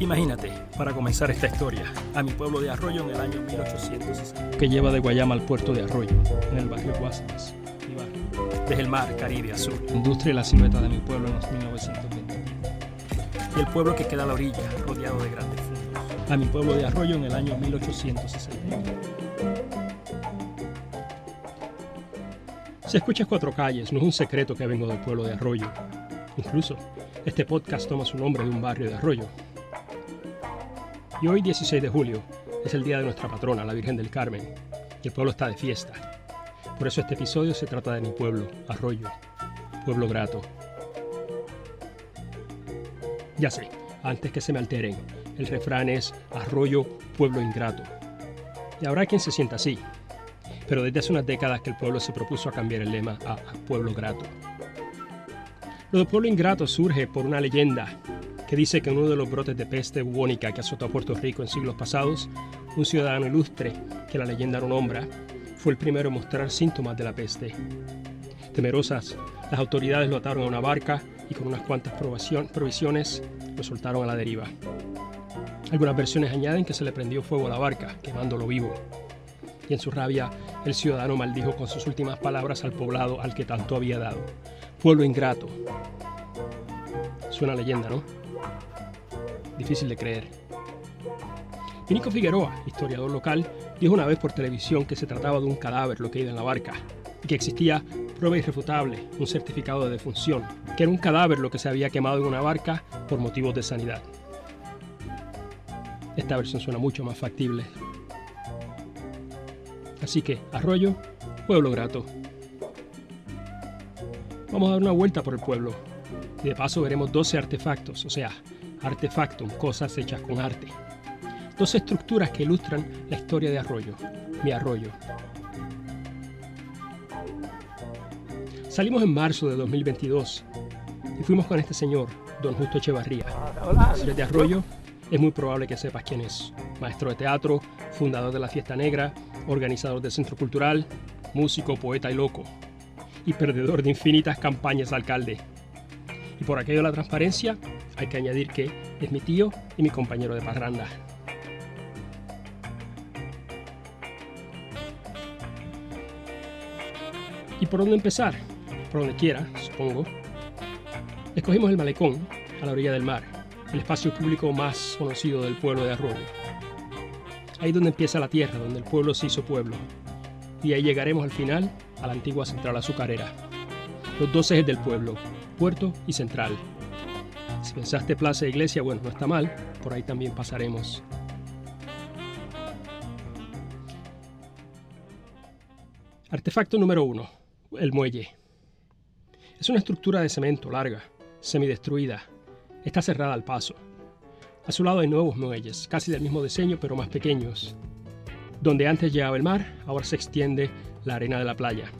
Imagínate, para comenzar esta historia, a mi pueblo de Arroyo en el año 1860, que lleva de Guayama al puerto de Arroyo, en el barrio Guasimas, desde el mar Caribe Azul, industria y la silueta de mi pueblo en los 1920. Y el pueblo que queda a la orilla, rodeado de grandes fundos, a mi pueblo de Arroyo en el año 1860. Si escuchas cuatro calles, no es un secreto que vengo del pueblo de Arroyo. Incluso, este podcast toma su nombre de un barrio de Arroyo, y hoy 16 de julio es el día de nuestra patrona, la Virgen del Carmen, y el pueblo está de fiesta. Por eso este episodio se trata de mi pueblo, Arroyo, pueblo grato. Ya sé, antes que se me alteren, el refrán es Arroyo, pueblo ingrato. Y habrá quien se sienta así, pero desde hace unas décadas que el pueblo se propuso a cambiar el lema a pueblo grato. Lo de pueblo ingrato surge por una leyenda que dice que uno de los brotes de peste bubónica que azotó a Puerto Rico en siglos pasados, un ciudadano ilustre, que la leyenda no nombra, fue el primero en mostrar síntomas de la peste. Temerosas, las autoridades lo ataron a una barca y con unas cuantas provisiones lo soltaron a la deriva. Algunas versiones añaden que se le prendió fuego a la barca, quemándolo vivo. Y en su rabia, el ciudadano maldijo con sus últimas palabras al poblado al que tanto había dado. Pueblo ingrato. Suena leyenda, ¿no? Difícil de creer. Nico Figueroa, historiador local, dijo una vez por televisión que se trataba de un cadáver lo que iba en la barca y que existía prueba irrefutable, un certificado de defunción, que era un cadáver lo que se había quemado en una barca por motivos de sanidad. Esta versión suena mucho más factible. Así que, Arroyo, pueblo grato. Vamos a dar una vuelta por el pueblo y de paso veremos 12 artefactos, o sea, artefactum, cosas hechas con arte. Dos estructuras que ilustran la historia de Arroyo, mi arroyo. Salimos en marzo de 2022 y fuimos con este señor, don Justo Echevarría. Si eres de Arroyo, es muy probable que sepas quién es. Maestro de teatro, fundador de la Fiesta Negra, organizador del Centro Cultural, músico, poeta y loco. Y perdedor de infinitas campañas de alcalde. Y por aquello de la transparencia, hay que añadir que es mi tío y mi compañero de parranda. ¿Y por dónde empezar? Por donde quiera, supongo. Escogimos el malecón, a la orilla del mar, el espacio público más conocido del pueblo de Arroyo. Ahí donde empieza la tierra, donde el pueblo se hizo pueblo. Y ahí llegaremos al final a la antigua central azucarera. Los dos ejes del pueblo, puerto y central, si pensaste plaza iglesia, bueno, no está mal, por ahí también pasaremos. Artefacto número uno, el muelle. Es una estructura de cemento larga, semidestruida. Está cerrada al paso. A su lado hay nuevos muelles, casi del mismo diseño pero más pequeños. Donde antes llegaba el mar, ahora se extiende la arena de la playa.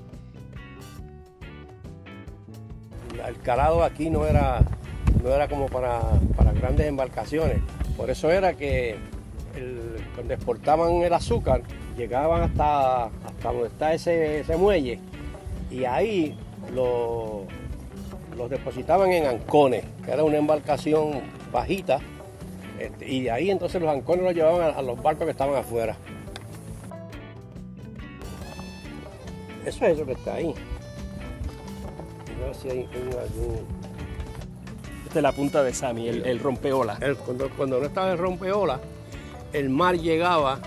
El calado aquí no era no era como para, grandes embarcaciones. Por eso era que cuando exportaban el azúcar, llegaban hasta, hasta donde está ese, muelle y ahí los depositaban en ancones, que era una embarcación bajita, este, y de ahí entonces los ancones los llevaban a, los barcos que estaban afuera. Eso es eso que está ahí. A ver si hay de la punta de Sami, el, rompeola. cuando, no estaba el rompeola, el mar llegaba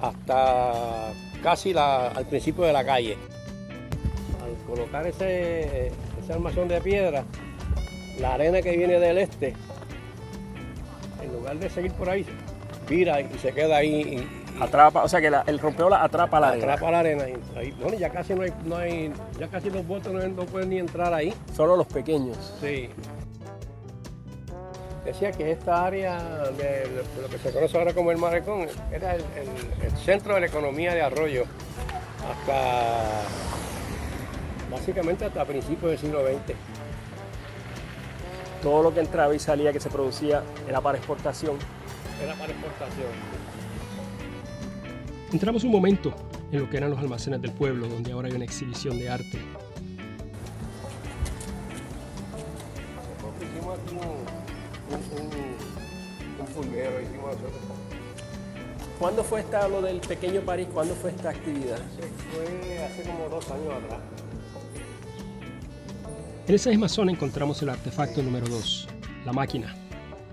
hasta casi al principio de la calle. Al colocar ese, ese armazón de piedra, la arena que viene del este, en lugar de seguir por ahí, vira y se queda ahí. atrapa, o sea que el rompeola atrapa la arena. Atrapa la arena. bueno, ya casi no hay, no hay, ya casi los botes no, no pueden ni entrar ahí. Solo los pequeños. Sí decía que esta área de lo que se conoce ahora como el Marecón era el, centro de la economía de Arroyo hasta básicamente hasta principios del siglo XX. Todo lo que entraba y salía que se producía era para exportación. Era para exportación. Entramos un momento en lo que eran los almacenes del pueblo, donde ahora hay una exhibición de arte hicimos nosotros. ¿Cuándo fue esta, lo del pequeño París? ¿Cuándo fue esta actividad? Fue hace como dos años atrás. En esa misma zona encontramos el artefacto número 2, la máquina.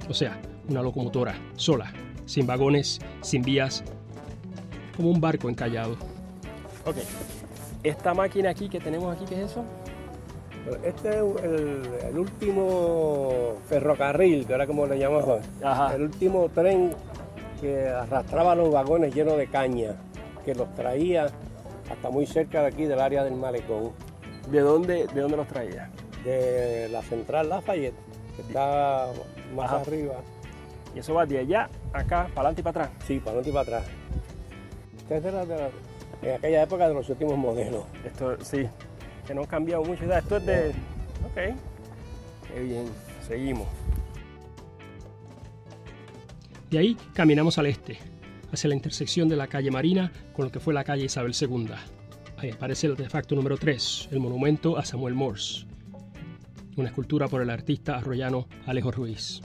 O sea, una locomotora, sola, sin vagones, sin vías, como un barco encallado. Ok. Esta máquina aquí que tenemos aquí, ¿qué es eso? Este es el, el último ferrocarril, que era como le llamaban. Ajá. El último tren que arrastraba los vagones llenos de caña, que los traía hasta muy cerca de aquí del área del malecón, ¿De dónde, de dónde los traía? de la central Lafayette, que está más Ajá. arriba. Y eso va de allá, acá, para adelante y para atrás. Sí, para adelante y para atrás. Este es de la- de la- en aquella época de los últimos modelos. Esto sí, que no ha cambiado mucho. Esto es de. Ok. Qué bien, seguimos. De ahí caminamos al este, hacia la intersección de la calle Marina con lo que fue la calle Isabel II. Ahí aparece el artefacto número 3, el monumento a Samuel Morse, una escultura por el artista arroyano Alejo Ruiz.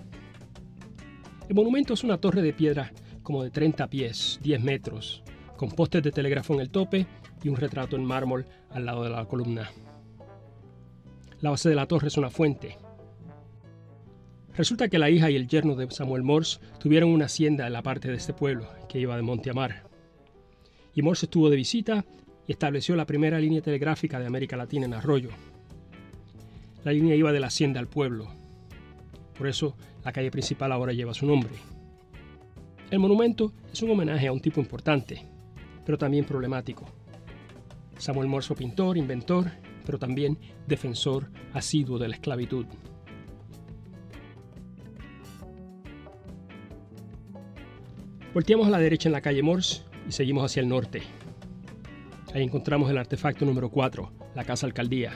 El monumento es una torre de piedra como de 30 pies, 10 metros, con postes de telégrafo en el tope y un retrato en mármol al lado de la columna. La base de la torre es una fuente. Resulta que la hija y el yerno de Samuel Morse tuvieron una hacienda en la parte de este pueblo, que iba de monte a mar. Y Morse estuvo de visita y estableció la primera línea telegráfica de América Latina en Arroyo. La línea iba de la hacienda al pueblo. Por eso la calle principal ahora lleva su nombre. El monumento es un homenaje a un tipo importante, pero también problemático. Samuel Morse fue pintor, inventor, pero también defensor asiduo de la esclavitud. Volteamos a la derecha en la calle Morse y seguimos hacia el norte. Ahí encontramos el artefacto número 4, la Casa Alcaldía.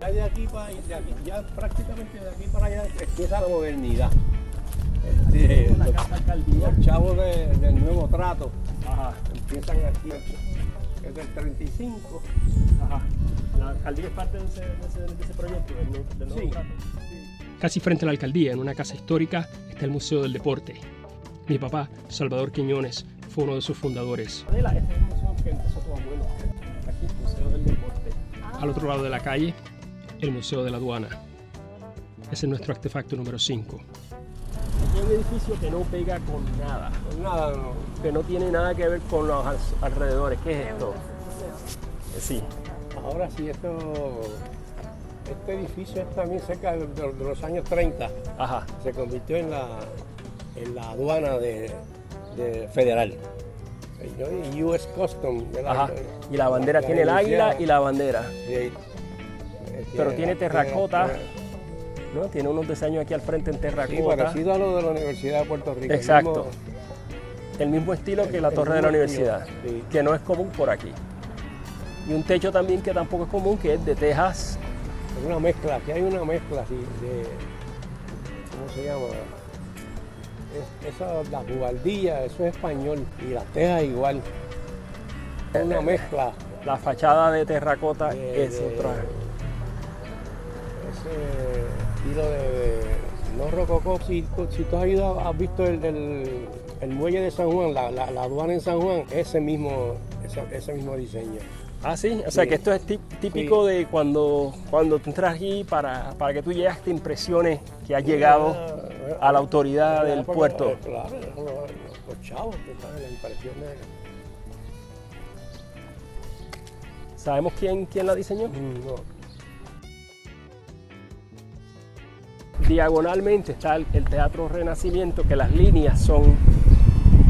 Ya de aquí para de aquí, ya prácticamente de aquí para allá empieza la modernidad. Este, los, Alcaldía. los chavos de- del nuevo trato empiezan aquí, es del 35. La alcaldía es parte de ese, proyecto, del, nuevo trato. Casi frente a la alcaldía, en una casa histórica, está el Museo del Deporte. Mi papá, Salvador Quiñones, fue uno de sus fundadores. Este es el museo que empezó tu abuelo. Aquí, Museo del Deporte. Al otro lado de la calle, el Museo de la Aduana. Ese es nuestro artefacto número 5. Un edificio que no pega con nada, Pues nada, no. que no tiene nada que ver con los alrededores. ¿Qué es esto? Sí, ahora sí, esto, este edificio es también cerca de, de- de los años 30. ajá. Se convirtió en la, en la aduana de, de federal. US Custom. la- Ajá. Y la bandera la tiene el águila y la bandera. Sí, eh, Pero tiene terracota. tiene- ¿no? Tiene unos diseños aquí al frente en Sí, terracota. parecido a lo de la Universidad de Puerto Rico. el Exacto. mismo- el mismo estilo que la torre de la universidad, sí. que no es común por aquí. Y un techo también que tampoco es común, que es de tejas. Es una mezcla, aquí hay una mezcla así de. ¿Cómo se llama? Es- esa, la eso es español. Y las tejas igual. Es una mezcla. La fachada de terracota de- es de- otra. Ese estilo de. de- no rococó. Si, si tú has ido, has visto el, el- el muelle de San Juan, la, la- la aduana en San Juan, ese mismo, ese, ese mismo diseño. Ah, sí, o sea Sí. que esto es tí- típico de cuando, cuando tú entras aquí para, para que tú llegas te impresiones que has llegado a la autoridad del Porque, puerto. eh, Claro, los, los chavos, la impresión de. ¿Sabemos quién, quién la diseñó? Mm, no. Diagonalmente está el, el Teatro Renacimiento, que las líneas son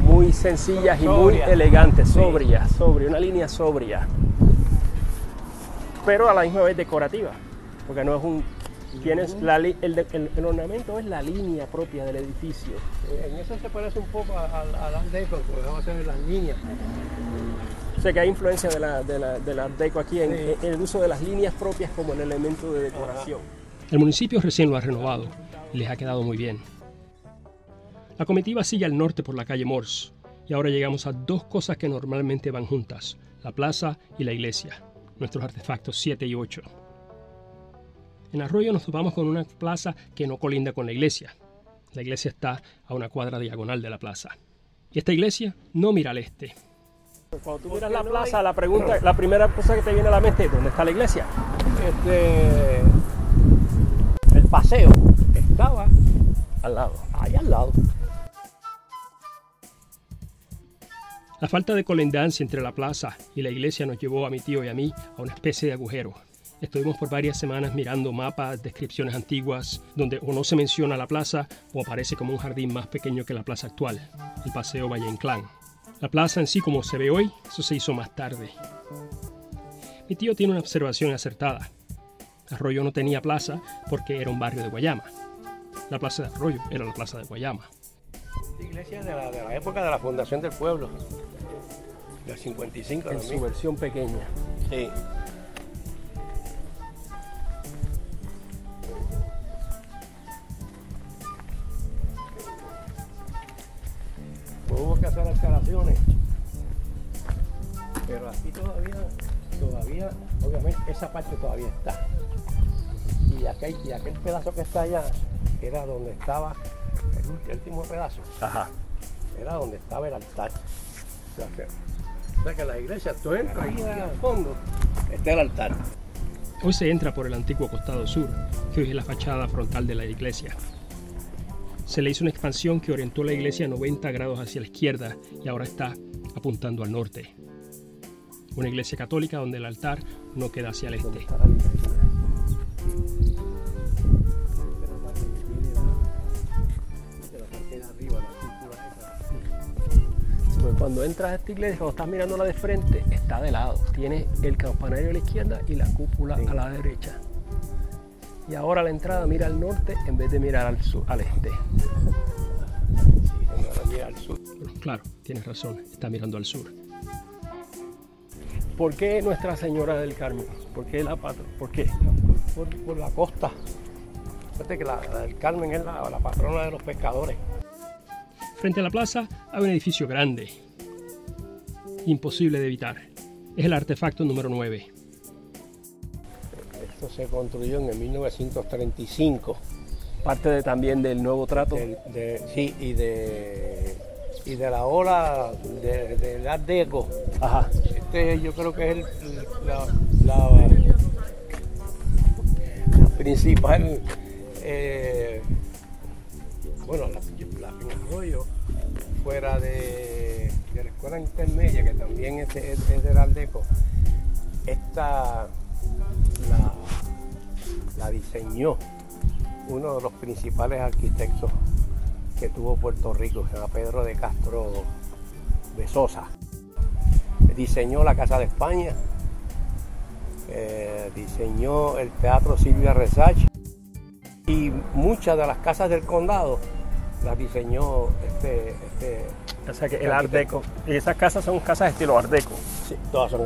muy sencillas y muy Sobrias. elegantes, Sí. sobria, una línea sobria. Pero a la misma vez decorativa, porque no es un... Tienes la el, de- el- el ornamento es la línea propia del edificio. Eh, En eso se parece un poco al Art Deco, porque vamos a hacer las líneas. O sea que hay influencia de la, de la, del Art Deco aquí en, Sí. en el uso de las líneas propias como el elemento de decoración. El municipio recién lo ha renovado y les ha quedado muy bien. La comitiva sigue al norte por la calle Morse y ahora llegamos a dos cosas que normalmente van juntas, la plaza y la iglesia, nuestros artefactos 7 y 8. En Arroyo nos topamos con una plaza que no colinda con la iglesia. La iglesia está a una cuadra diagonal de la plaza. Y esta iglesia no mira al este. Cuando tú miras la plaza, la pregunta, la primera cosa que te viene a la mente es ¿dónde está la iglesia? Este, paseo estaba Al lado. allá al lado. La falta de colindancia entre la plaza y la iglesia nos llevó a mi tío y a mí a una especie de agujero. Estuvimos por varias semanas mirando mapas, descripciones antiguas, donde o no se menciona la plaza o aparece como un jardín más pequeño que la plaza actual, el Paseo Valle Inclán. La plaza en sí como se ve hoy, eso se hizo más tarde. Mi tío tiene una observación acertada. Arroyo no tenía plaza porque era un barrio de Guayama. La plaza de Arroyo era la plaza de Guayama. La iglesia de la, de la época de la fundación del pueblo, del 55 En su versión pequeña. Sí. Pues hubo que hacer escalaciones. Pero aquí todavía, todavía, obviamente, esa parte todavía está. Y aquel, y aquel pedazo que está allá era donde estaba el último pedazo Ajá. era donde estaba el altar. O sea, que, o sea que la iglesia, tú entras ahí al fondo, está el altar. Hoy se entra por el antiguo costado sur, que hoy es la fachada frontal de la iglesia. Se le hizo una expansión que orientó la iglesia 90 grados hacia la izquierda y ahora está apuntando al norte. Una iglesia católica donde el altar no queda hacia el este. Pues cuando entras a esta iglesia, cuando estás mirándola de frente, está de lado. Tiene el campanario a la izquierda y la cúpula Sí. a la derecha. Y ahora la entrada mira al norte en vez de mirar al, sur, al este. Ahora mira al sur. Bueno, claro, tienes razón, está mirando al sur. ¿Por qué Nuestra Señora del Carmen? ¿Por qué la patrona? ¿Por qué? Por, por la costa. Fíjate que la, la del Carmen es la, la patrona de los pescadores. Frente a la plaza hay un edificio grande, imposible de evitar. Es el artefacto número 9. Esto se construyó en el 1935. Parte de, también del nuevo trato. De- sí, y de, y de la ola de- del Art Deco. Ajá. Este yo creo que es el, la, la- la principal, eh, bueno, la, la fuera de, de la escuela intermedia, que también es, es, es Aldeco, esta la, la diseñó uno de los principales arquitectos que tuvo Puerto Rico, se llama Pedro de Castro de Sosa diseñó la Casa de España, eh, diseñó el Teatro Silvia Resach y muchas de las casas del condado las diseñó este, este O sea que el Art Deco. Y esas casas son casas estilo Art Deco. sí, todas son.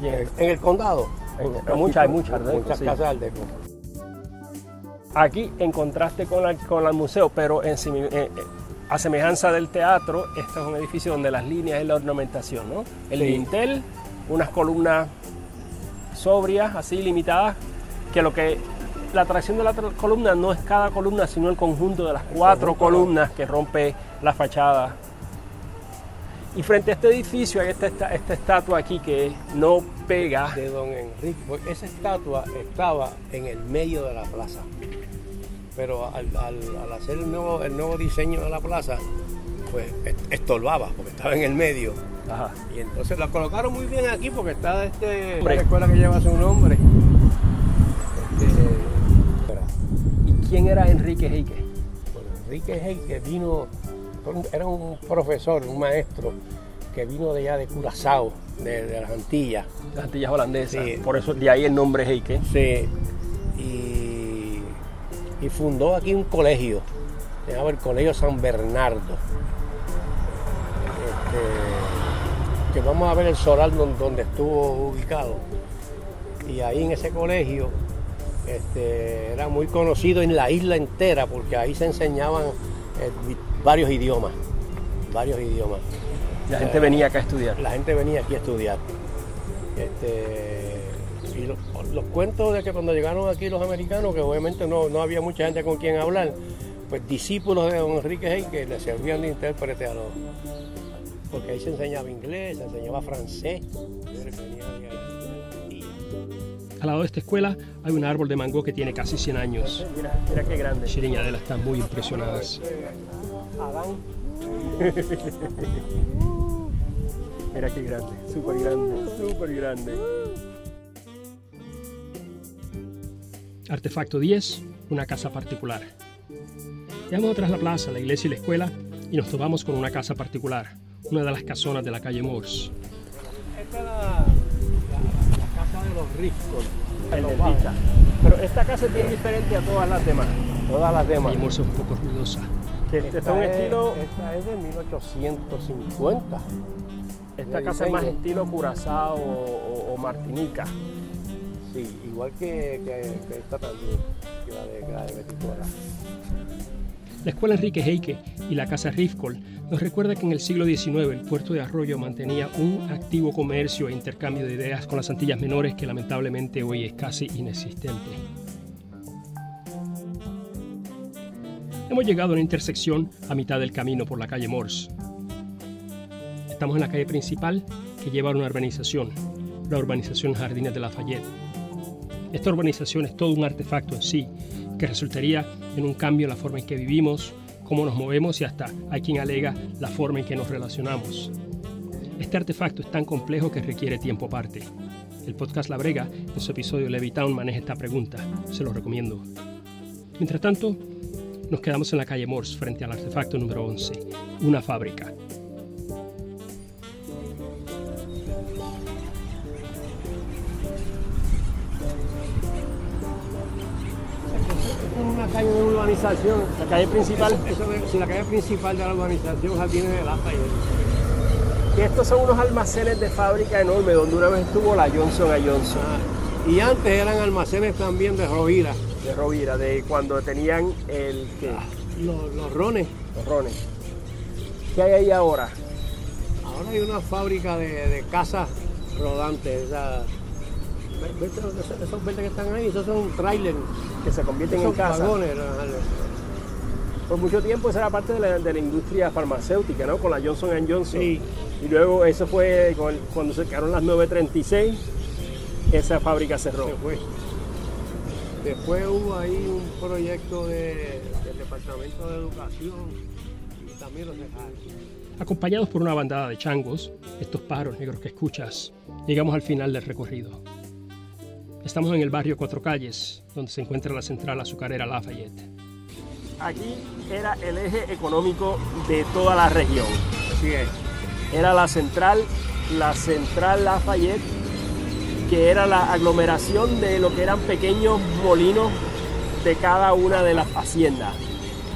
Y en- en, en el condado En- muchas- hay todas, muchas Art Deco, muchas sí. casas Art Deco. Aquí, en contraste con, la- con el museo, pero en, simi- eh, eh, a semejanza del teatro, este es un edificio donde las líneas es la ornamentación, ¿no? El Sí. dintel, unas columnas sobrias, así limitadas, que lo que la atracción de la columna no es cada columna, sino el conjunto de las cuatro columnas que rompe la fachada. Y frente a este edificio hay esta, esta, esta estatua aquí que no pega. de don Enrique. Esa estatua estaba en el medio de la plaza. Pero al, al- al hacer el nuevo, el nuevo diseño de la plaza, pues est- estorbaba, porque estaba en el medio. Ajá. Y entonces la colocaron muy bien aquí porque está este, la escuela que lleva su nombre. Este, ¿Y quién era Enrique Heike? bueno, Enrique Heike vino, era un profesor, un maestro que vino de allá de Curazao, de, de las Antillas. Las Antillas holandesas. Sí. Por eso de ahí el nombre Heike. Sí, y fundó aquí un colegio, se llamaba el Colegio San Bernardo. Este, que vamos a ver el solar don- donde estuvo ubicado. Y ahí en ese colegio este, era muy conocido en la isla entera porque ahí se enseñaban eh, varios idiomas, varios idiomas. La gente venía acá a estudiar. La gente venía aquí a estudiar. Este, y los, los cuentos de que cuando llegaron aquí los americanos, que obviamente no, no había mucha gente con quien hablar, pues, discípulos de don Enrique Hey que le servían de intérprete a los... Porque ahí se enseñaba inglés, se enseñaba francés. Al lado de esta escuela hay un árbol de mango que tiene casi 100 años. Mira, mira qué grande. Shirin y Adela están muy impresionadas. Adán. Mira qué grande, súper grande, súper grande. Artefacto 10, una casa particular. Llegamos tras la plaza, la iglesia y la escuela y nos topamos con una casa particular, una de las casonas de la calle Morse. Esta es la, la- la casa de los ricos. El Los dentista. Pero esta casa es bien diferente a todas las demás. Todas las La demás. calle Morse es un poco ruidosa. Que este es Esta un es- estilo, Esta es de 1850. esta de casa es más estilo Curazao o- o Martinica. Sí, igual que, esta que la de, la. La escuela Enrique Heike y la casa Rifkol nos recuerda que en el siglo XIX el puerto de Arroyo mantenía un activo comercio e intercambio de ideas con las Antillas Menores que lamentablemente hoy es casi inexistente. Hemos llegado a una intersección a mitad del camino por la calle Morse. Estamos en la calle principal que lleva a una urbanización, la urbanización Jardines de Lafayette. Esta urbanización es todo un artefacto en sí, que resultaría en un cambio en la forma en que vivimos, cómo nos movemos y hasta hay quien alega la forma en que nos relacionamos. Este artefacto es tan complejo que requiere tiempo aparte. El podcast La Brega, en su episodio Levitown, maneja esta pregunta. Se lo recomiendo. Mientras tanto, nos quedamos en la calle Morse frente al artefacto número 11, una fábrica. Urbanización. La calle principal, Eso es la calle principal de la urbanización Jardines de Lafayette. y estos son unos almacenes de fábrica enormes donde una vez estuvo la Johnson a Johnson Ah, Y antes eran almacenes también de Rovira. de Rovira, de cuando tenían el ¿qué? Los, los rones. los rones. ¿Qué hay ahí ahora? Ahora hay una fábrica de, de casas rodantes. esa- esos, verdes que están ahí, esos son trailers. Que se convierten en casa. Por mucho tiempo esa era parte de la, de la industria farmacéutica, ¿no? Con la Johnson Johnson. Sí. Y luego eso fue con el- cuando se quedaron las 936, esa fábrica cerró. Se fue. Después hubo ahí un proyecto de- del Departamento de Educación y también lo dejaron. Acompañados por una bandada de changos, estos pájaros negros que escuchas, llegamos al final del recorrido. Estamos en el barrio Cuatro Calles, donde se encuentra la central azucarera Lafayette. Aquí era el eje económico de toda la región. Así es. Era la central, la central Lafayette, que era la aglomeración de lo que eran pequeños molinos de cada una de las haciendas.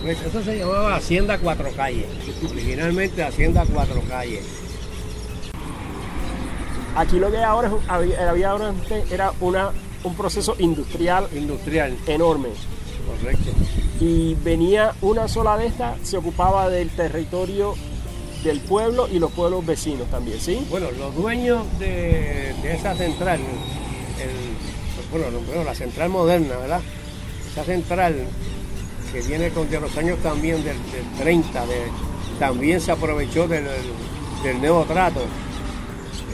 Pues eso se llamaba Hacienda Cuatro Calles. Originalmente Hacienda Cuatro Calles. Aquí lo que hay ahora es, había, ahora era una, un proceso industrial Industrial. enorme. Correcto. Y venía una sola de estas, se ocupaba del territorio del pueblo y los pueblos vecinos también, ¿sí? Bueno, los dueños de, de esa central, el- bueno, no, bueno, la central moderna, ¿verdad? Esa central que viene con de los años también del, del 30, de- también se aprovechó del, del nuevo trato.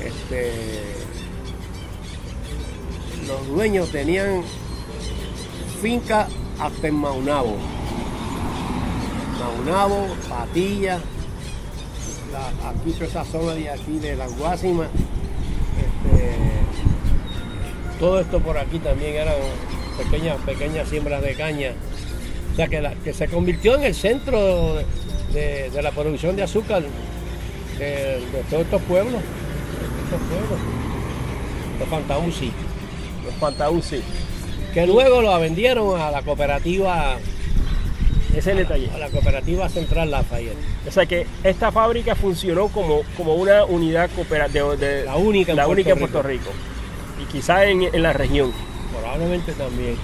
Este, los dueños tenían finca hasta en Maunabo. Maunabo, Patilla, la- aquí toda esa zona de aquí de las Guásimas, este, todo esto por aquí también eran pequeñas, pequeñas siembras de caña. O sea que, la- que se convirtió en el centro de, la producción de azúcar de todos estos pueblos. Estos pueblos. Los Fantauci. Los Pantauci. Que luego lo vendieron a la cooperativa, Ese es el detalle. a la cooperativa central Lafayette. O sea que esta fábrica funcionó como, como una unidad cooperativa, de, La única en la Puerto única en Rico. Puerto Rico. Y quizás en, en la región. Probablemente también.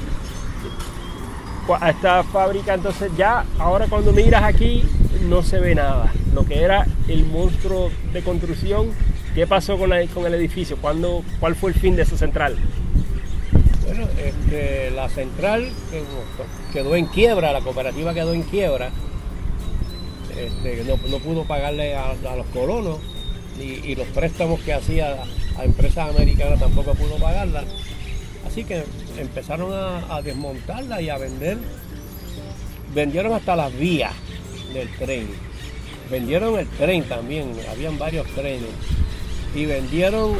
Cu- A esta fábrica entonces ya, ahora cuando miras aquí, no se ve nada. Lo que era el monstruo de construcción, ¿qué pasó con, la- con el edificio? ¿Cuándo, ¿Cuál fue el fin de esa central? Bueno, este, la central quedó en quiebra, la cooperativa quedó en quiebra. Este, no, pudo pagarle a, los colonos y, los préstamos que hacía a empresas americanas tampoco pudo pagarla. Así que empezaron a, a desmontarla y a vender. Vendieron hasta las vías del tren. Vendieron el tren también, habían varios trenes. Y vendieron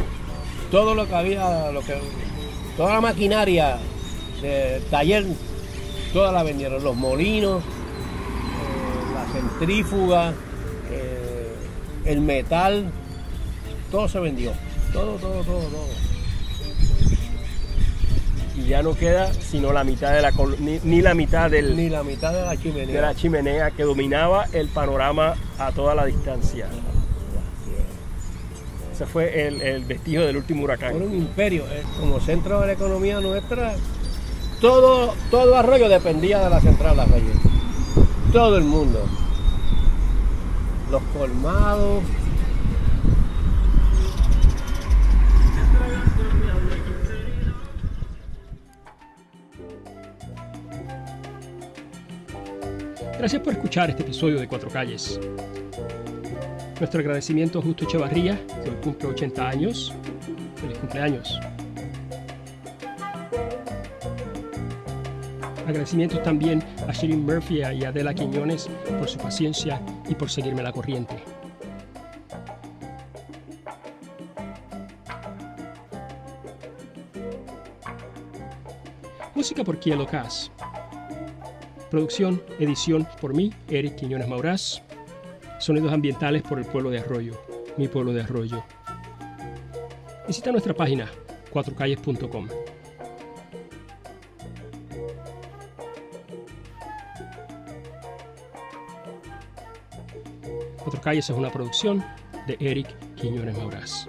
todo lo que había, lo que, toda la maquinaria del taller, toda la vendieron, los molinos, eh, la centrífuga, eh, el metal, todo se vendió, todo, todo, todo, todo. Y ya no queda sino la mitad de la ni, la mitad del ni la mitad de la chimenea. de la chimenea que dominaba el panorama a toda la distancia ese fue el, el vestigio del último huracán. Era un imperio eh, como centro de la economía nuestra todo todo arroyo dependía de la central de Arroyo todo el mundo. Los colmados. Gracias por escuchar este episodio de Cuatro Calles. Nuestro agradecimiento a Justo Echevarría, que hoy cumple 80 años. Feliz cumpleaños. Agradecimientos también a Shirin Murphy y Adela Quiñones por su paciencia y por seguirme la corriente. Música por Kielo Cas. Producción, edición por mí, Eric Quiñones Maurás. Sonidos ambientales por el pueblo de Arroyo, mi pueblo de Arroyo. Visita nuestra página, cuatrocalles.com. Cuatro Calles es una producción de Eric Quiñones Maurás.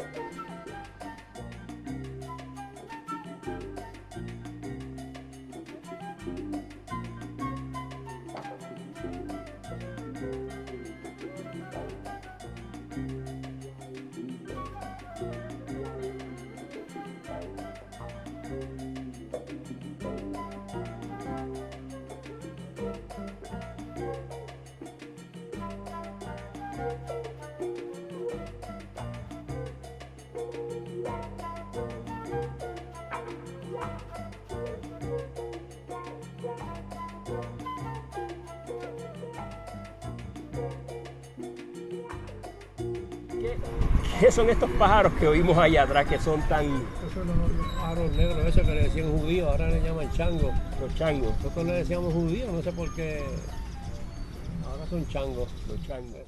¿Qué son estos pájaros que oímos allá atrás que son tan... Esos son los pájaros negros, esos que le decían judíos, ahora le llaman chango. Los changos. Nosotros le decíamos judíos, no sé por qué. Ahora son changos, los changos.